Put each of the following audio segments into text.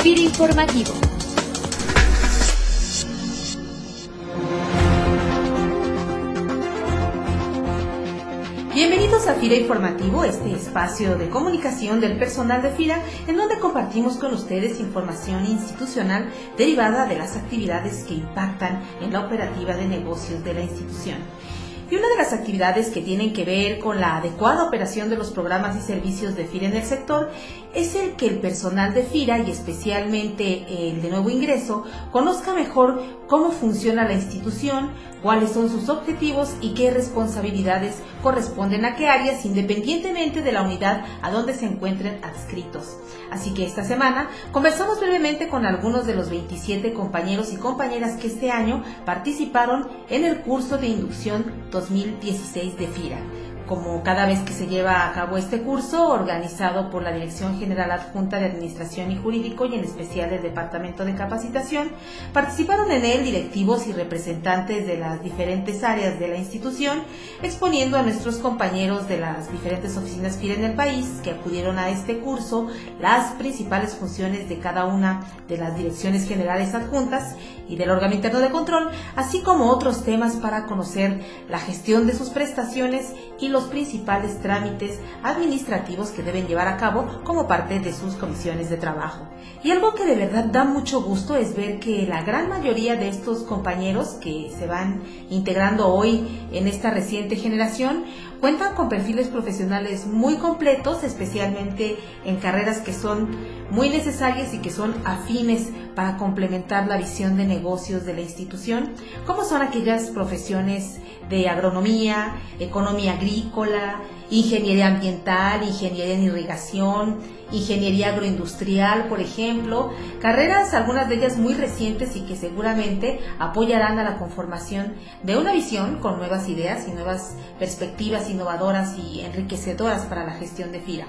FIRA Informativo. Bienvenidos a FIRA Informativo, este espacio de comunicación del personal de FIRA, en donde compartimos con ustedes información institucional derivada de las actividades que impactan en la operativa de negocios de la institución. Y una de las actividades que tienen que ver con la adecuada operación de los programas y servicios de FIRA en el sector es el que el personal de FIRA y especialmente el de nuevo ingreso conozca mejor cómo funciona la institución, cuáles son sus objetivos y qué responsabilidades corresponden a qué áreas independientemente de la unidad a donde se encuentren adscritos. Así que esta semana conversamos brevemente con algunos de los 27 compañeros y compañeras que este año participaron en el curso de inducción 2016 de FIRA como cada vez que se lleva a cabo este curso, organizado por la Dirección General Adjunta de Administración y Jurídico y en especial el Departamento de Capacitación, participaron en él directivos y representantes de las diferentes áreas de la institución, exponiendo a nuestros compañeros de las diferentes oficinas FIRA en el país que acudieron a este curso las principales funciones de cada una de las direcciones generales adjuntas y del órgano interno de control, así como otros temas para conocer la gestión de sus prestaciones y los principales trámites administrativos que deben llevar a cabo como parte de sus comisiones de trabajo. Y algo que de verdad da mucho gusto es ver que la gran mayoría de estos compañeros que se van integrando hoy en esta reciente generación cuentan con perfiles profesionales muy completos, especialmente en carreras que son muy necesarias y que son afines para complementar la visión de negocios de la institución, como son aquellas profesiones de agronomía, economía agrícola, ingeniería ambiental, ingeniería en irrigación, ingeniería agroindustrial, por ejemplo, carreras, algunas de ellas muy recientes y que seguramente apoyarán a la conformación de una visión con nuevas ideas y nuevas perspectivas innovadoras y enriquecedoras para la gestión de FIRA.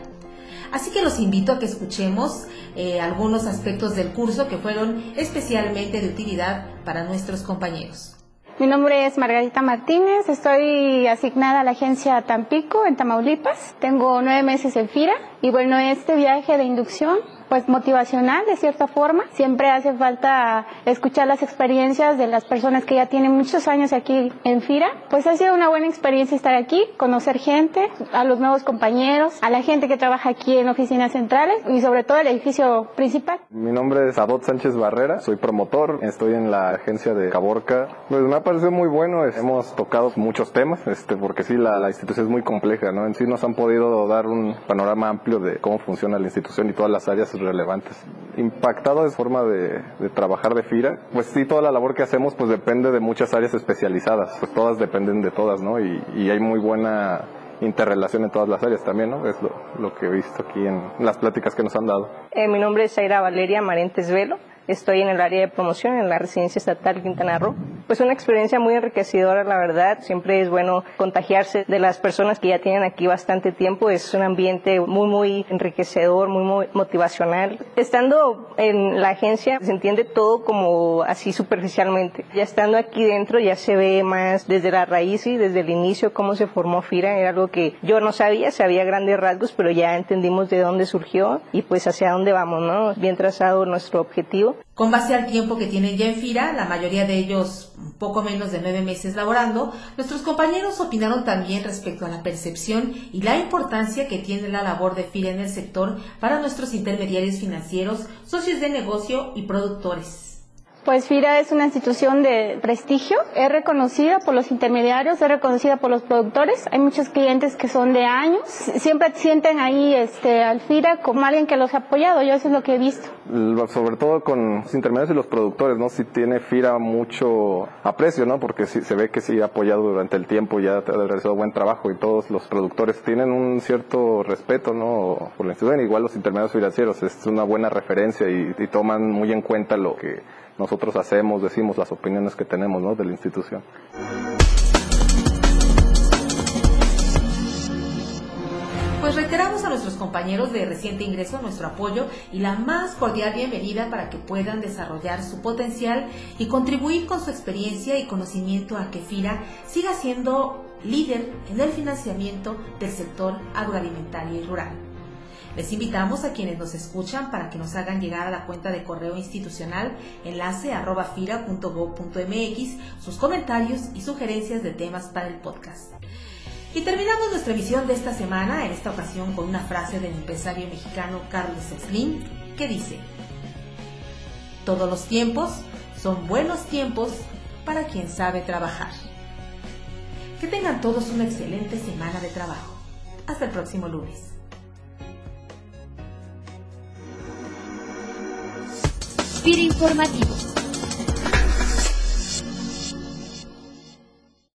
Así que los invito a que escuchemos eh, algunos aspectos del curso que fueron especialmente de utilidad para nuestros compañeros. Mi nombre es Margarita Martínez, estoy asignada a la agencia Tampico en Tamaulipas. Tengo nueve meses en FIRA y bueno, este viaje de inducción pues motivacional de cierta forma. Siempre hace falta escuchar las experiencias de las personas que ya tienen muchos años aquí en FIRA. Pues ha sido una buena experiencia estar aquí, conocer gente, a los nuevos compañeros, a la gente que trabaja aquí en oficinas centrales y sobre todo el edificio principal. Mi nombre es Abot Sánchez Barrera, soy promotor, estoy en la agencia de Caborca. Pues me ha parecido muy bueno, hemos tocado muchos temas, este, porque sí, la, la institución es muy compleja, ¿no? En sí nos han podido dar un panorama amplio de cómo funciona la institución y todas las áreas relevantes. Impactado de forma de, trabajar de FIRA, pues sí, toda la labor que hacemos pues depende de muchas áreas especializadas, pues todas dependen de todas, ¿no? Y, hay muy buena interrelación en todas las áreas también, ¿no? Es lo, que he visto aquí en las pláticas que nos han dado. Eh, mi nombre es Zaira Valeria Marentes Velo. Estoy en el área de promoción en la residencia estatal Quintana Roo. Pues una experiencia muy enriquecedora, la verdad. Siempre es bueno contagiarse de las personas que ya tienen aquí bastante tiempo. Es un ambiente muy, muy enriquecedor, muy, muy motivacional. Estando en la agencia se entiende todo como así superficialmente. Ya estando aquí dentro ya se ve más desde la raíz y desde el inicio cómo se formó FIRA. Era algo que yo no sabía, sabía grandes rasgos, pero ya entendimos de dónde surgió y pues hacia dónde vamos, ¿no? Bien trazado nuestro objetivo. Con base al tiempo que tienen ya en FIRA, la mayoría de ellos poco menos de nueve meses laborando, nuestros compañeros opinaron también respecto a la percepción y la importancia que tiene la labor de FIRA en el sector para nuestros intermediarios financieros, socios de negocio y productores. Pues FIRA es una institución de prestigio, es reconocida por los intermediarios, es reconocida por los productores. Hay muchos clientes que son de años, siempre sienten ahí este, al FIRA como alguien que los ha apoyado, yo eso es lo que he visto. Sobre todo con los intermediarios y los productores, ¿no? Si tiene FIRA mucho aprecio, ¿no? Porque se ve que sí ha apoyado durante el tiempo, ya ha realizado buen trabajo y todos los productores tienen un cierto respeto, ¿no? Por la institución, igual los intermediarios financieros, es una buena referencia y, y toman muy en cuenta lo que nosotros hacemos, decimos las opiniones que tenemos ¿no? de la institución. Pues reiteramos a nuestros compañeros de reciente ingreso nuestro apoyo y la más cordial bienvenida para que puedan desarrollar su potencial y contribuir con su experiencia y conocimiento a que FIRA siga siendo líder en el financiamiento del sector agroalimentario y rural. Les invitamos a quienes nos escuchan para que nos hagan llegar a la cuenta de correo institucional enlace arroba sus comentarios y sugerencias de temas para el podcast. Y terminamos nuestra visión de esta semana, en esta ocasión con una frase del empresario mexicano Carlos Slim, que dice, Todos los tiempos son buenos tiempos para quien sabe trabajar. Que tengan todos una excelente semana de trabajo. Hasta el próximo lunes. Informativo